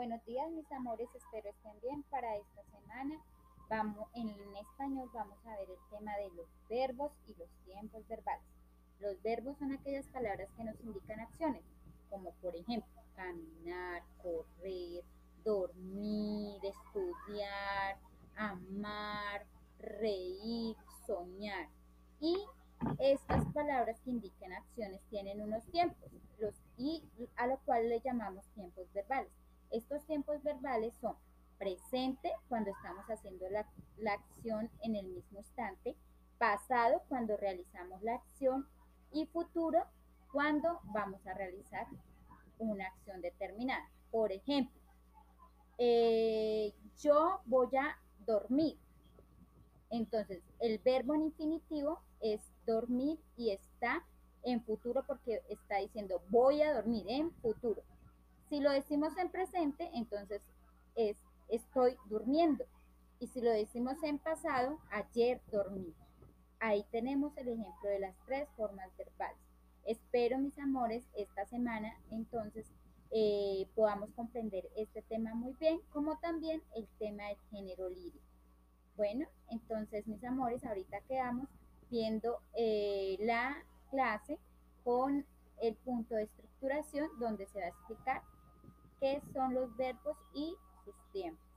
Buenos días mis amores, espero estén bien para esta semana. Vamos, en español vamos a ver el tema de los verbos y los tiempos verbales. Los verbos son aquellas palabras que nos indican acciones, como por ejemplo caminar, correr, dormir, estudiar, amar, reír, soñar. Y estas palabras que indican acciones tienen unos tiempos los, y a lo cual le llamamos tiempos verbales. Estos tiempos verbales son presente cuando estamos haciendo la, acción en el mismo instante, pasado cuando realizamos la acción y futuro cuando vamos a realizar una acción determinada. Por ejemplo, eh, yo voy a dormir. Entonces, el verbo en infinitivo es dormir y está en futuro porque está diciendo voy a dormir en futuro. Si lo decimos en presente, entonces es estoy durmiendo. Y si lo decimos en pasado, ayer dormí. Ahí tenemos el ejemplo de las tres formas verbales. Espero, mis amores, esta semana entonces eh, podamos comprender este tema muy bien, como también el tema del género lírico. Bueno, entonces, mis amores, ahorita quedamos viendo eh, la clase con el punto de estructuración donde se va a explicar qué son los verbos y sus tiempos.